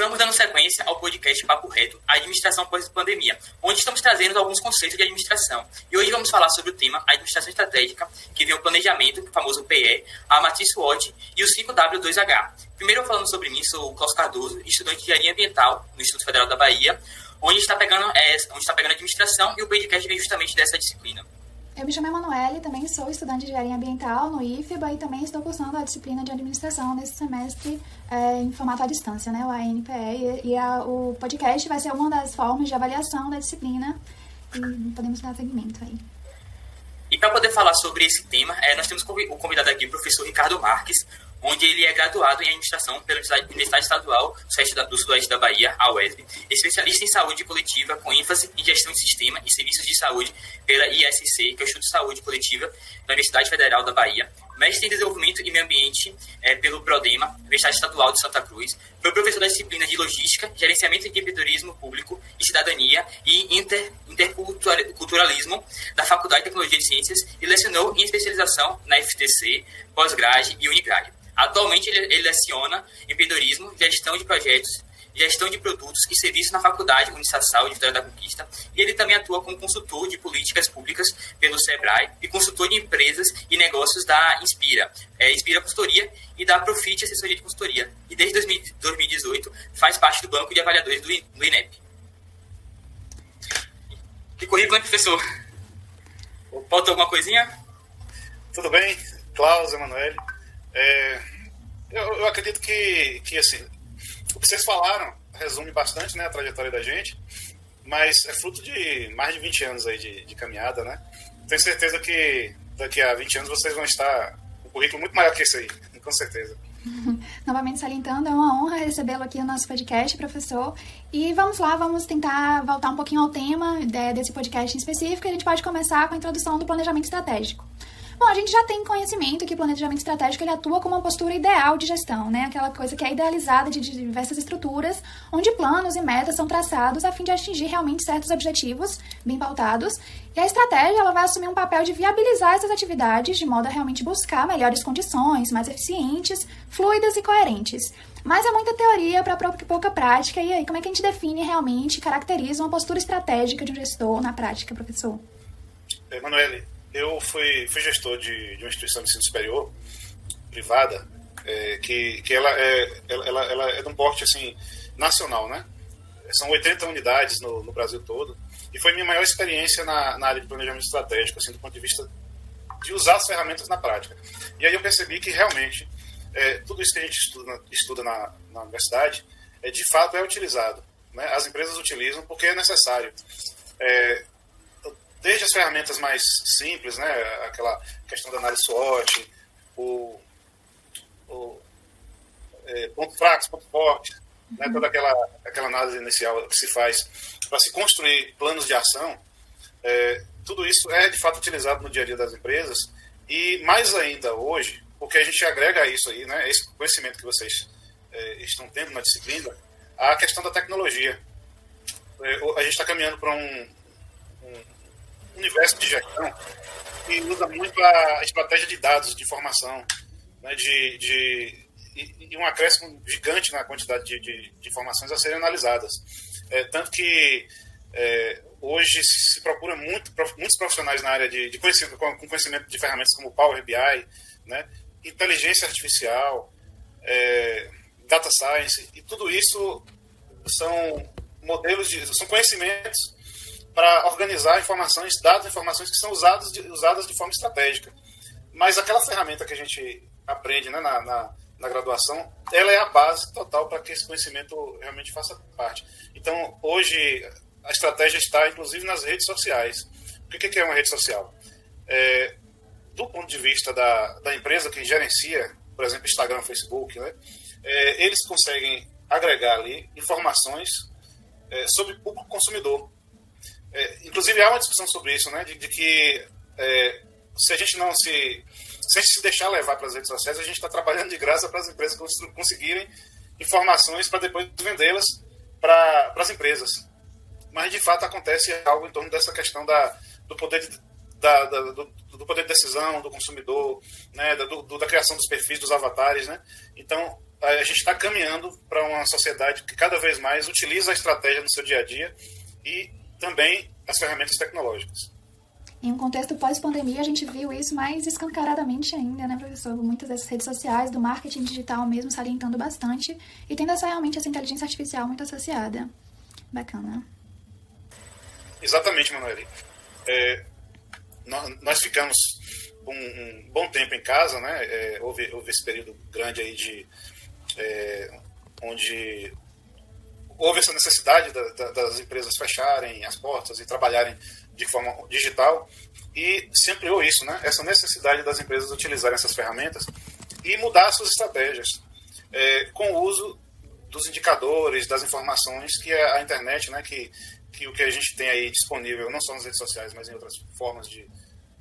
vamos dando sequência ao podcast Papo Reto, Administração Pós-Pandemia, onde estamos trazendo alguns conceitos de administração. E hoje vamos falar sobre o tema Administração Estratégica, que vem o planejamento, o famoso PE, a Matriz SWOT e o 5W2H. Primeiro, falando sobre mim, sou o Klaus Cardoso, estudante de Engenharia Ambiental no Instituto Federal da Bahia, onde está pegando, é, onde está pegando administração e o podcast vem justamente dessa disciplina. Eu me chamo Emanuele, também sou estudante de engenharia ambiental no IFBA e também estou cursando a disciplina de administração nesse semestre é, em formato à distância, né, o ANPE, e, e a, o podcast vai ser uma das formas de avaliação da disciplina e podemos dar seguimento aí. Para poder falar sobre esse tema, é, nós temos o convidado aqui, o professor Ricardo Marques, onde ele é graduado em administração pela Universidade Estadual do Sudoeste da Bahia, a UESB, especialista em saúde coletiva com ênfase em gestão de sistema e serviços de saúde pela ISC, que é o Instituto de Saúde Coletiva da Universidade Federal da Bahia, mestre em desenvolvimento e meio ambiente é, pelo PRODEMA, Universidade Estadual de Santa Cruz, foi professor da disciplina de logística, gerenciamento de empreendedorismo público e cidadania e inter, interculturalismo da Faculdade de Tecnologia e Ciências e lecionou em especialização na FTC, pós-grade e Unigrade. Atualmente, ele, ele leciona empreendedorismo, gestão de projetos, gestão de produtos e serviços na Faculdade Unisassal de Vitória da Conquista. E ele também atua como consultor de políticas públicas pelo SEBRAE e consultor de empresas e negócios da Inspira, é, Inspira Consultoria e da Profit Assessoria de Consultoria. E desde 2018 faz parte do banco de avaliadores do, INEP. Que currículo, hein, professor? Falta alguma coisinha? Tudo bem, Klaus, Emanuele. É, eu, eu, acredito que, que assim, o que vocês falaram resume bastante né, a trajetória da gente, mas é fruto de mais de 20 anos aí de, de caminhada, né? Tenho certeza que daqui a 20 anos vocês vão estar com um currículo muito maior que esse aí, com certeza. Novamente salientando, é uma honra recebê-lo aqui no nosso podcast, professor. E vamos lá, vamos tentar voltar um pouquinho ao tema é, desse podcast em específico. A gente pode começar com a introdução do planejamento estratégico. Bom, a gente já tem conhecimento que o planejamento estratégico ele atua como uma postura ideal de gestão, né? Aquela coisa que é idealizada de diversas estruturas, onde planos e metas são traçados a fim de atingir realmente certos objetivos bem pautados. E a estratégia ela vai assumir um papel de viabilizar essas atividades de modo a realmente buscar melhores condições, mais eficientes, fluidas e coerentes. Mas é muita teoria para pouca prática. E aí, como é que a gente define realmente caracteriza uma postura estratégica de um gestor na prática, professor? Emanuele, eu fui, fui gestor de, de uma instituição de ensino superior privada é, que, que ela, é, ela, ela é de um porte assim, nacional, né? São 80 unidades no, no Brasil todo. E foi minha maior experiência na, na área de planejamento estratégico, assim, do ponto de vista de usar as ferramentas na prática. E aí eu percebi que realmente é, tudo isso que a gente estuda, estuda na, na universidade, é, de fato é utilizado. Né? As empresas utilizam porque é necessário. É, desde as ferramentas mais simples, né, aquela questão da análise SWOT, o, o é, ponto fracos, ponto forte, né, toda aquela, aquela análise inicial que se faz para se construir planos de ação, é, tudo isso é de fato utilizado no dia a dia das empresas. E mais ainda hoje, porque a gente agrega isso aí, né, esse conhecimento que vocês é, estão tendo na disciplina, a questão da tecnologia. É, a gente está caminhando para um universo de gestão que usa muito a estratégia de dados, de informação, né, de, de, e, um acréscimo gigante na quantidade de, de, de informações a serem analisadas. É, tanto que é, hoje se procura muito, muitos profissionais na área de, de conhecimento, com conhecimento de ferramentas como Power BI, né, inteligência artificial, é, data science, e tudo isso são modelos de, são conhecimentos para organizar informações, dados, informações que são usadas de, usadas de forma estratégica. Mas aquela ferramenta que a gente aprende né, na, na, na graduação, ela é a base total para que esse conhecimento realmente faça parte. Então, hoje, a estratégia está, inclusive, nas redes sociais. O que é uma rede social? É, do ponto de vista da, da empresa que gerencia, por exemplo, Instagram, Facebook, né, é, eles conseguem agregar ali informações é, sobre o consumidor. É, inclusive, há uma discussão sobre isso, né? De, de que é, se a gente não se. Se a gente se deixar levar para as redes sociais, a gente está trabalhando de graça para as empresas conseguirem informações para depois vendê-las para as empresas. Mas, de fato, acontece algo em torno dessa questão da, do, poder de, da, da do, do, poder de decisão do consumidor, né? Da, do, da criação dos perfis, dos avatares. Né? Então, a gente está caminhando para uma sociedade que cada vez mais utiliza a estratégia no seu dia a dia e também as ferramentas tecnológicas. Em um contexto pós-pandemia, a gente viu isso mais escancaradamente ainda, né, professor? Muitas dessas redes sociais, do marketing digital mesmo, salientando bastante e tendo essa, realmente essa inteligência artificial muito associada. Bacana. Exatamente, Manuel. É, nós, nós, ficamos um, um, bom tempo em casa, né? É, houve, houve esse período grande aí de é, onde houve essa necessidade da, da, das empresas fecharem as portas e trabalharem de forma digital e se ampliou isso, né? Essa necessidade das empresas utilizarem essas ferramentas e mudar suas estratégias é, com o uso dos indicadores, das informações que a internet, né? Que, que o que a gente tem aí disponível, não só nas redes sociais, mas em outras formas de,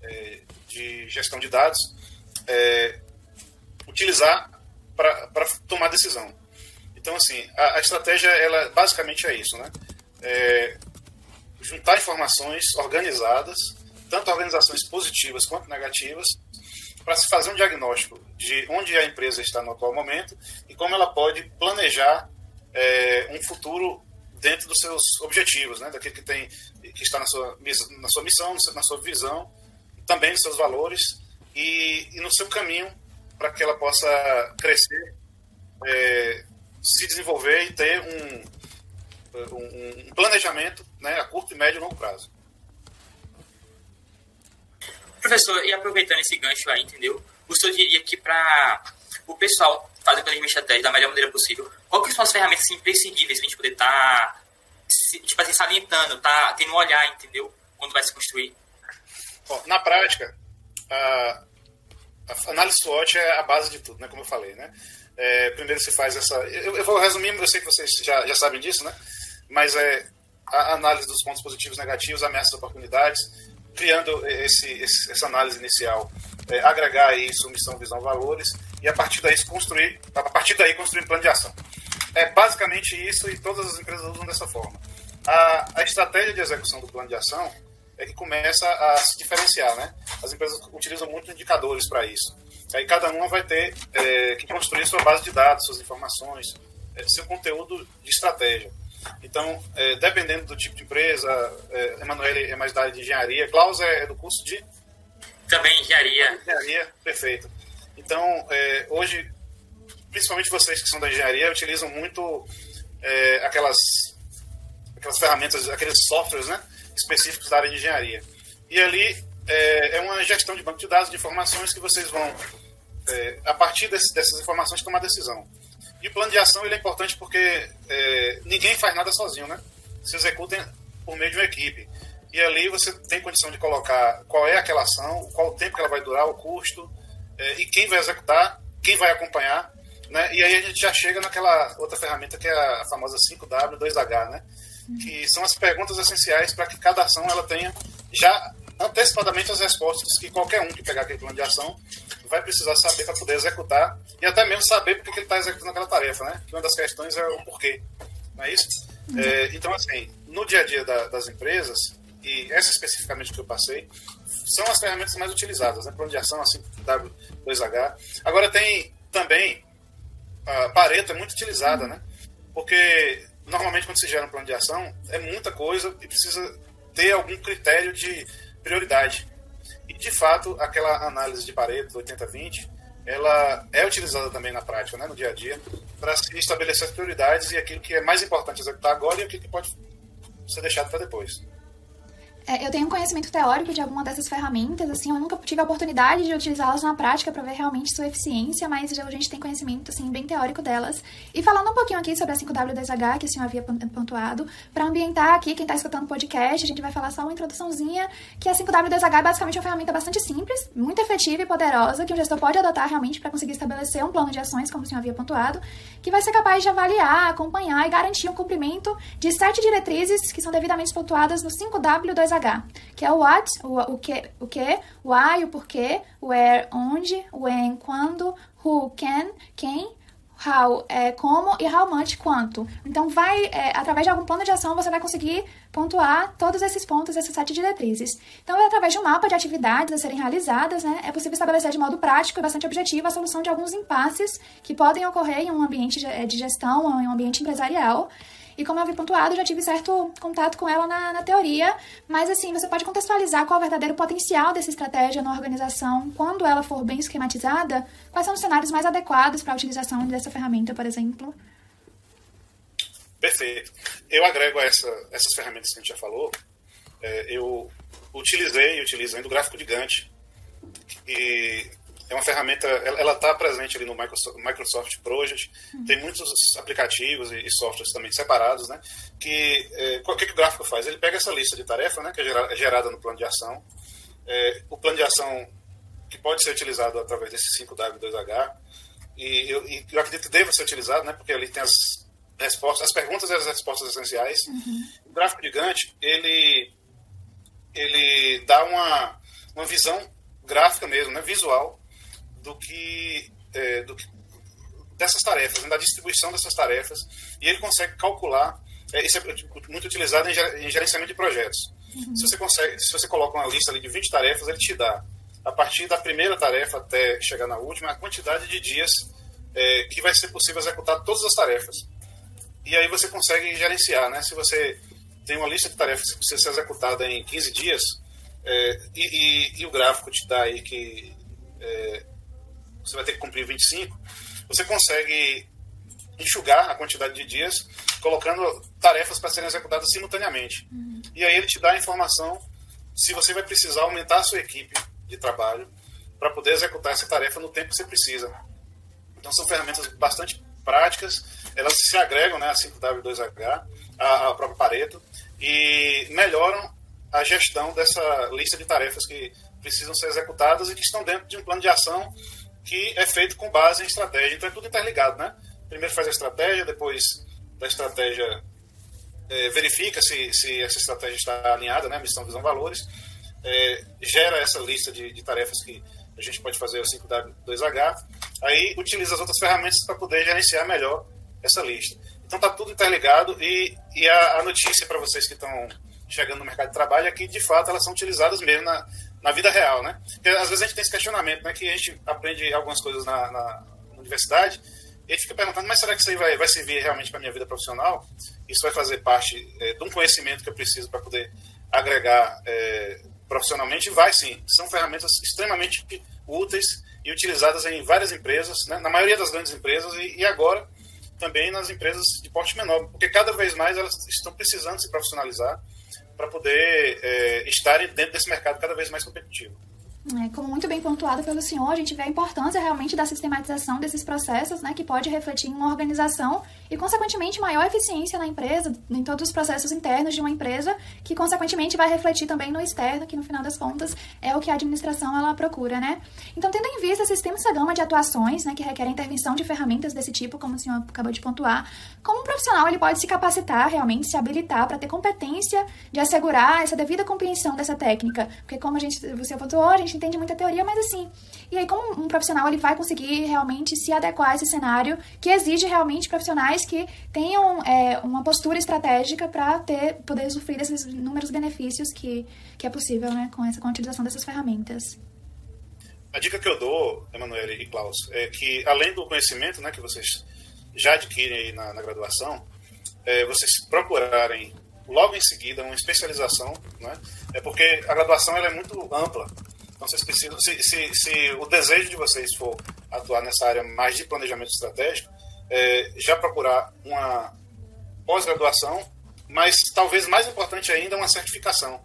é, de gestão de dados, é, utilizar para tomar decisão. Então, assim, a, a, estratégia, ela basicamente é isso, né? É, juntar informações organizadas, tanto organizações positivas quanto negativas, para se fazer um diagnóstico de onde a empresa está no atual momento e como ela pode planejar é, um futuro dentro dos seus objetivos, né? daquilo que tem que está na sua, na sua missão, na sua visão, também nos seus valores e, e no seu caminho para que ela possa crescer, é, se desenvolver e ter um, um, um planejamento né, a curto, médio e longo prazo. Professor, e aproveitando esse gancho aí, entendeu? O senhor diria que para o pessoal fazer planejamento estratégico da melhor maneira possível, que são as ferramentas assim, imprescindíveis para a gente poder estar, tá, tipo assim, salientando, tá, tendo um olhar, entendeu? Quando vai se construir? Bom, na prática, a, a análise SWOT é a base de tudo, né? Como eu falei, né? É, primeiro se faz essa... Eu, eu, vou resumir, eu sei que vocês já, já sabem disso, né? Mas é a análise dos pontos positivos e negativos, ameaças e oportunidades, criando esse, esse, essa análise inicial, é, agregar isso, missão, visão, valores, e a partir daí construir, a partir daí construir um plano de ação. É basicamente isso e todas as empresas usam dessa forma. A, a estratégia de execução do plano de ação é que começa a se diferenciar, né? As empresas utilizam muito indicadores para isso. Aí cada uma vai ter é, que construir sua base de dados, suas informações, é, seu conteúdo de estratégia. Então, é, dependendo do tipo de empresa, é, Emanuele é mais da área de engenharia, Klaus é, é do curso de? Também engenharia. Engenharia, perfeito. Então, é, hoje, principalmente vocês que são da engenharia, utilizam muito é, aquelas, aquelas ferramentas, aqueles softwares né, específicos da área de engenharia. E ali é, é uma gestão de banco de dados, de informações que vocês vão, é, a partir desse, dessas informações, tomar decisão. E o plano de ação ele é importante porque é, ninguém faz nada sozinho, né? Se executa por meio de uma equipe. E ali você tem condição de colocar qual é aquela ação, qual o tempo que ela vai durar, o custo, é, e quem vai executar, quem vai acompanhar. Né? E aí a gente já chega naquela outra ferramenta que é a famosa 5W, 2H, né? que são as perguntas essenciais para que cada ação ela tenha já antecipadamente as respostas que qualquer um que pegar aquele plano de ação vai precisar saber para poder executar e até mesmo saber porque que ele está executando aquela tarefa, né? Que uma das questões é o porquê, não é isso? Uhum. É, então, assim, no dia a dia da, das empresas, e essa especificamente que eu passei, são as ferramentas mais utilizadas, né? Plano de ação, assim, W2H. Agora tem também, a Pareto é muito utilizada, né? Porque normalmente quando se gera um plano de ação, é muita coisa e precisa ter algum critério de prioridade. E, de fato, aquela análise de Pareto 80-20, ela é utilizada também na prática, né, no dia a dia, para se estabelecer as prioridades e aquilo que é mais importante executar agora e aquilo que pode ser deixado para depois. É, eu tenho um conhecimento teórico de alguma dessas ferramentas, assim, eu nunca tive a oportunidade de utilizá-las na prática para ver realmente sua eficiência, mas a gente tem conhecimento, assim, bem teórico delas. E falando um pouquinho aqui sobre a 5W2H, que o senhor havia pontuado, para ambientar aqui quem está escutando o podcast, a gente vai falar só uma introduçãozinha, que a 5W2H é basicamente uma ferramenta bastante simples, muito efetiva e poderosa, que o gestor pode adotar realmente para conseguir estabelecer um plano de ações, como o senhor havia pontuado, que vai ser capaz de avaliar, acompanhar e garantir o cumprimento de sete diretrizes que são devidamente pontuadas no 5W2H que é o what, o, o que, o que, o why, o porquê, where, onde, when, quando, who, can, quem, how é como e how much quanto. Então, vai, é, através de algum plano de ação, você vai conseguir pontuar todos esses pontos, essas sete diretrizes. Então, é através de um mapa de atividades a serem realizadas, né, é possível estabelecer de modo prático e bastante objetivo a solução de alguns impasses que podem ocorrer em um ambiente de gestão ou em um ambiente empresarial. E como eu havia pontuado, já tive certo contato com ela na, na teoria, mas assim, você pode contextualizar qual é o verdadeiro potencial dessa estratégia na organização quando ela for bem esquematizada? Quais são os cenários mais adequados para a utilização dessa ferramenta, por exemplo? Perfeito. Eu agrego a essa, essas ferramentas que a gente já falou. É, eu utilizei e utilizo ainda o gráfico de Gantt, que é uma ferramenta, ela está presente ali no Microsoft, Microsoft Project, uhum. tem muitos aplicativos e, softwares também separados, né? Que é, o que, que o gráfico faz? Ele pega essa lista de tarefas, né? Que é, é gerada no plano de ação, é, o plano de ação que pode ser utilizado através desse 5W2H e eu, e eu acredito que deva ser utilizado, né? Porque ali tem as respostas, as perguntas e as respostas essenciais. Uhum. O gráfico de Gantt ele ele dá uma uma visão gráfica mesmo, né? Visual do que, é, do que dessas tarefas, né, da distribuição dessas tarefas, e ele consegue calcular. É, isso é muito utilizado em, gerenciamento de projetos. Uhum. Se você consegue, se você coloca uma lista ali de 20 tarefas, ele te dá, a partir da primeira tarefa até chegar na última, a quantidade de dias é, que vai ser possível executar todas as tarefas. E aí você consegue gerenciar, né? Se você tem uma lista de tarefas que precisa ser executada em 15 dias, é, e, e, e, o gráfico te dá aí que é, você vai ter que cumprir 25, você consegue enxugar a quantidade de dias colocando tarefas para serem executadas simultaneamente. Uhum. E aí ele te dá a informação se você vai precisar aumentar a sua equipe de trabalho para poder executar essa tarefa no tempo que você precisa. Então são ferramentas bastante práticas, elas se agregam né, a 5W2H, a, a própria Pareto, e melhoram a gestão dessa lista de tarefas que precisam ser executadas e que estão dentro de um plano de ação que é feito com base em estratégia. Então é tudo interligado, né? Primeiro faz a estratégia, depois da estratégia é, verifica se, se essa estratégia está alinhada, né? Missão, visão, valores. É, gera essa lista de, de, tarefas que a gente pode fazer o 5W2H. Aí utiliza as outras ferramentas para poder gerenciar melhor essa lista. Então está tudo interligado e, e a, a notícia para vocês que estão chegando no mercado de trabalho é que de fato elas são utilizadas mesmo na, na vida real, né? Porque às vezes a gente tem esse questionamento, né? Que a gente aprende algumas coisas na, na universidade e fica perguntando, mas será que isso aí vai, vai servir realmente para minha vida profissional? Isso vai fazer parte é, de um conhecimento que eu preciso para poder agregar é, profissionalmente? Vai sim. São ferramentas extremamente úteis e utilizadas em várias empresas, né? na maioria das grandes empresas e, e agora também nas empresas de porte menor, porque cada vez mais elas estão precisando se profissionalizar para poder é, estarem dentro desse mercado cada vez mais competitivo. É, como muito bem pontuado pelo senhor, a gente vê a importância realmente da sistematização desses processos, né, que pode refletir em uma organização e, consequentemente, maior eficiência na empresa, em todos os processos internos de uma empresa, que, consequentemente, vai refletir também no externo, que, no final das contas, é o que a administração ela procura, né? Então, tendo em vista essa extensa gama de atuações, né, que requerem intervenção de ferramentas desse tipo, como o senhor acabou de pontuar, como um profissional ele pode se capacitar, realmente se habilitar para ter competência de assegurar essa devida compreensão dessa técnica? Porque, como a gente, você pontuou, a gente entende muita teoria, mas assim. E aí, como um profissional ele vai conseguir realmente se adequar a esse cenário que exige realmente profissionais que tenham é, uma postura estratégica para ter poder usufruir desses inúmeros benefícios que, que é possível né, com, essa, com a utilização dessas ferramentas. A dica que eu dou, Emanuele e Klaus, é que além do conhecimento né, que vocês já adquirem na, na graduação, é, vocês procurarem logo em seguida uma especialização, né? É porque a graduação ela é muito ampla. Então vocês precisam, se, se, se, o desejo de vocês for atuar nessa área mais de planejamento estratégico, é, já procurar uma pós-graduação, mas talvez mais importante ainda uma certificação,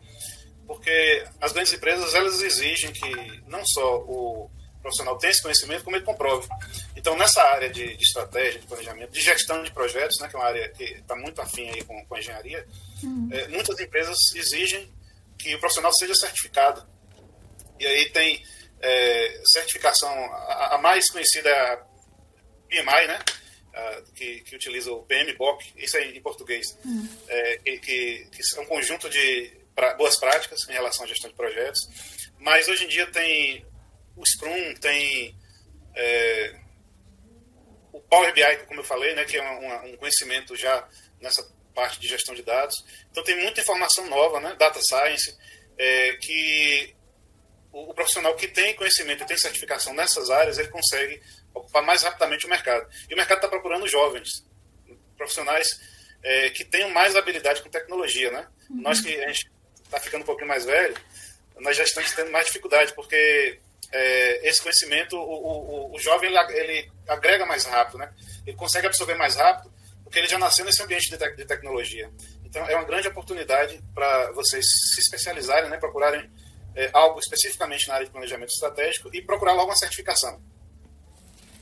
porque as grandes empresas elas exigem que não só o profissional tenha esse conhecimento, como ele comprove. Então nessa área de, de estratégia, de planejamento, de gestão de projetos, né, que é uma área que está muito afim aí com, com a engenharia, uhum. é, muitas empresas exigem que o profissional seja certificado e aí tem é, certificação, a, a, mais conhecida é a PMI, né? que, que, utiliza o PMBOK, isso aí em português, uhum. é, que, que, é um conjunto de pra, boas práticas em relação à gestão de projetos. Mas hoje em dia tem o Scrum, tem é, o Power BI, como eu falei, né, que é um, um conhecimento já nessa parte de gestão de dados. Então tem muita informação nova, né, data science, é, que o, o, profissional que tem conhecimento e tem certificação nessas áreas, ele consegue ocupar mais rapidamente o mercado. E o mercado está procurando jovens, profissionais é, que tenham mais habilidade com tecnologia, né? Uhum. Nós que a gente está ficando um pouquinho mais velho, nós já estamos tendo mais dificuldade, porque é, esse conhecimento, o, o, o jovem ele, ele, agrega mais rápido, né? Ele consegue absorver mais rápido, porque ele já nasceu nesse ambiente de, te, de tecnologia. Então, é uma grande oportunidade para vocês se especializarem, né? Procurarem é, algo especificamente na área de planejamento estratégico e procurar logo uma certificação.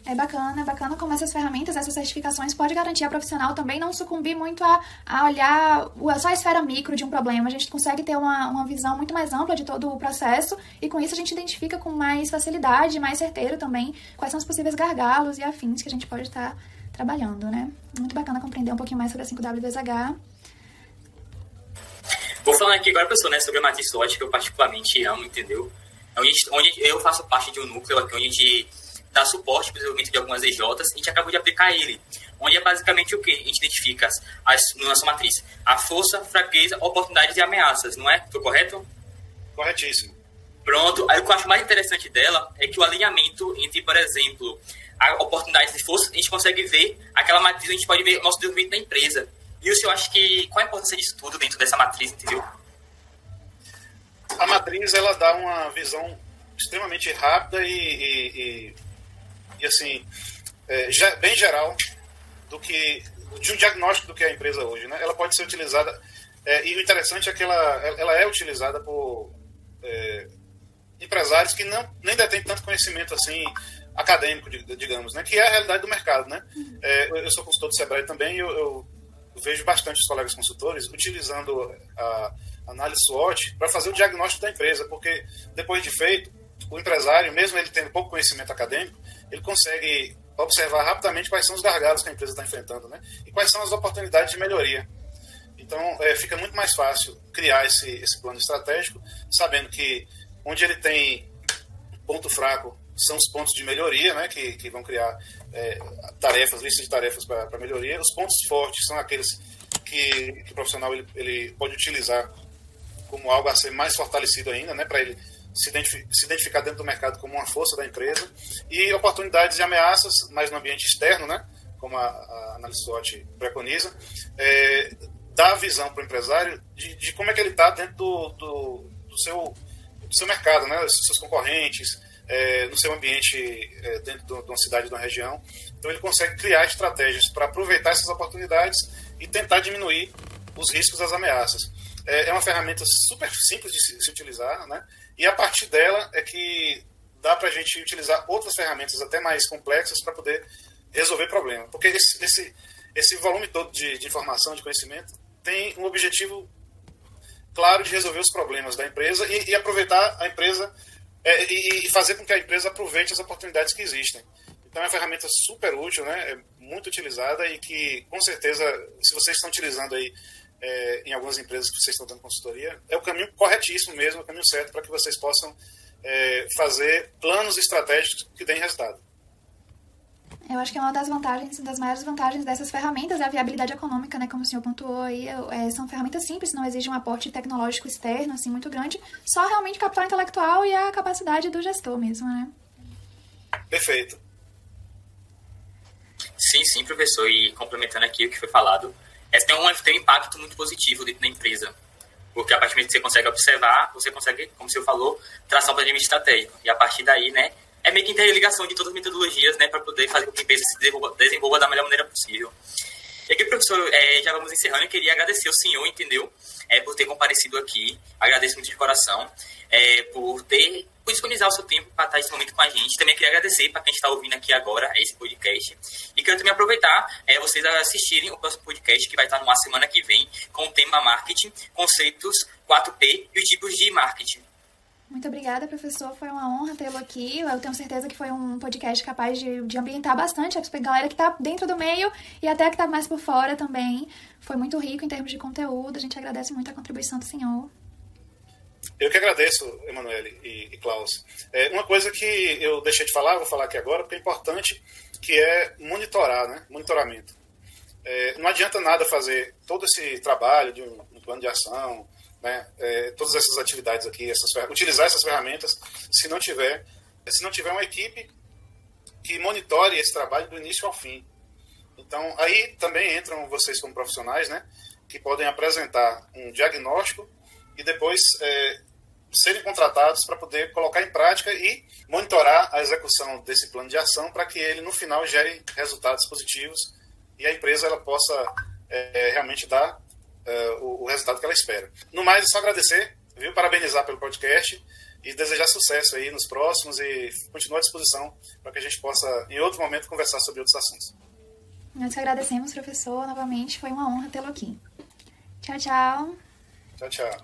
É bacana, é bacana como essas ferramentas, essas certificações pode garantir a profissional também não sucumbir muito a, a olhar só a esfera micro de um problema. A gente consegue ter uma, uma visão muito mais ampla de todo o processo e com isso a gente identifica com mais facilidade, mais certeiro também quais são os possíveis gargalos e afins que a gente pode estar trabalhando, né? Muito bacana compreender um pouquinho mais sobre a 5W2H. Vou falar aqui agora, pessoal, né, sobre a matriz SWOT, que eu particularmente amo, entendeu? Onde, onde eu faço parte de um núcleo aqui, onde a gente dá suporte para o desenvolvimento de algumas EJs, a gente acabou de aplicar ele, onde é basicamente o que? A gente identifica as, na nossa matriz a força, fraqueza, oportunidades e ameaças, não é? Estou correto? Corretíssimo. Pronto. Aí o que eu acho mais interessante dela é que o alinhamento entre, por exemplo, a oportunidade de força, a gente consegue ver aquela matriz, a gente pode ver o nosso desenvolvimento da empresa. E o senhor acha que qual a importância disso tudo dentro dessa matriz, entendeu? A matriz ela dá uma visão extremamente rápida e, e, e e assim, é, já, bem geral do que de um diagnóstico do que é a empresa hoje, né? Ela pode ser utilizada é, e o interessante é que ela, ela é utilizada por é, empresários que não nem detêm tanto conhecimento assim acadêmico, digamos, né? Que é a realidade do mercado, né? É, eu sou consultor do Sebrae também e eu, vejo bastante os colegas consultores utilizando a análise SWOT para fazer o diagnóstico da empresa, porque depois de feito, o empresário, mesmo ele tendo pouco conhecimento acadêmico, ele consegue observar rapidamente quais são os gargalos que a empresa está enfrentando, né? E quais são as oportunidades de melhoria. Então, é, fica muito mais fácil criar esse, esse plano estratégico, sabendo que onde ele tem ponto fraco são os pontos de melhoria, né? Que, que vão criar é, tarefas, listas de tarefas para melhoria. Os pontos fortes são aqueles que, que o profissional ele, ele pode utilizar como algo a ser mais fortalecido ainda, né? Para ele se, se identificar dentro do mercado como uma força da empresa e oportunidades e ameaças, mas no ambiente externo, né, como a, a análise SWOT preconiza, é, dá a visão para o empresário de, de, como é que ele está dentro do, do, do, seu, do seu mercado, né, seus concorrentes, é, no seu ambiente é, dentro de uma cidade, de uma região. Então ele consegue criar estratégias para aproveitar essas oportunidades e tentar diminuir os riscos das ameaças. É, é uma ferramenta super simples de se, de se utilizar, né? E a partir dela é que dá para a gente utilizar outras ferramentas até mais complexas para poder resolver problemas. Porque esse, esse, esse volume todo de, de informação, de conhecimento, tem um objetivo claro de resolver os problemas da empresa e, e aproveitar a empresa é, e, e, fazer com que a empresa aproveite as oportunidades que existem. Então é uma ferramenta super útil, né? é muito utilizada e que, com certeza, se vocês estão utilizando aí é, em algumas empresas que vocês estão dando consultoria, é o caminho corretíssimo mesmo, é o caminho certo para que vocês possam é, fazer planos estratégicos que deem resultado. Eu acho que é uma das vantagens, das maiores vantagens dessas ferramentas é a viabilidade econômica, né? Como o senhor pontuou aí, é, são ferramentas simples, não exigem um aporte tecnológico externo, assim, muito grande, só realmente capital intelectual e a capacidade do gestor mesmo, né? Perfeito. Sim, sim, professor. E complementando aqui o que foi falado, essa tem um, tem um impacto muito positivo dentro da empresa. Porque a partir do momento que você consegue observar, você consegue, como o senhor falou, traçar um planejamento estratégico. E a partir daí, né, é meio que interligação de todas as metodologias, né, para poder fazer com que a empresa se desenvolva, desenvolva da melhor maneira possível. E aqui, professor, é, já vamos encerrando. Eu queria agradecer ao senhor, entendeu? É, por ter comparecido aqui. Agradeço muito de coração. É, por ter por disponibilizar o seu tempo para estar esse momento com a gente. Também queria agradecer para quem está ouvindo aqui agora esse podcast. E quero também aproveitar é, vocês assistirem o próximo podcast que vai estar numa semana que vem com o tema marketing, conceitos 4P e os tipos de marketing. Muito obrigada, professor. Foi uma honra tê-lo aqui. Eu tenho certeza que foi um podcast capaz de, de ambientar bastante a galera que está dentro do meio e até que está mais por fora também. Foi muito rico em termos de conteúdo. A gente agradece muito a contribuição do senhor. Eu que agradeço, Emanuele e, e Klaus. É, uma coisa que eu deixei de falar, vou falar aqui agora, porque é importante, que é monitorar, né? monitoramento. É, não adianta nada fazer todo esse trabalho de um, um plano de ação, né? É, todas essas atividades aqui, essas, utilizar essas ferramentas, se não tiver, se não tiver uma equipe que monitore esse trabalho do início ao fim. Então, aí também entram vocês como profissionais, né? Que podem apresentar um diagnóstico e depois é, serem contratados para poder colocar em prática e monitorar a execução desse plano de ação para que ele, no final, gere resultados positivos e a empresa ela possa é, realmente dar é, o, o, resultado que ela espera. No mais, é só agradecer, viu? parabenizar pelo podcast e desejar sucesso aí nos próximos e continuar à disposição para que a gente possa, em outro momento, conversar sobre outros assuntos. Nós agradecemos, professor, novamente. Foi uma honra tê-lo aqui. Tchau, tchau. Tchau, tchau.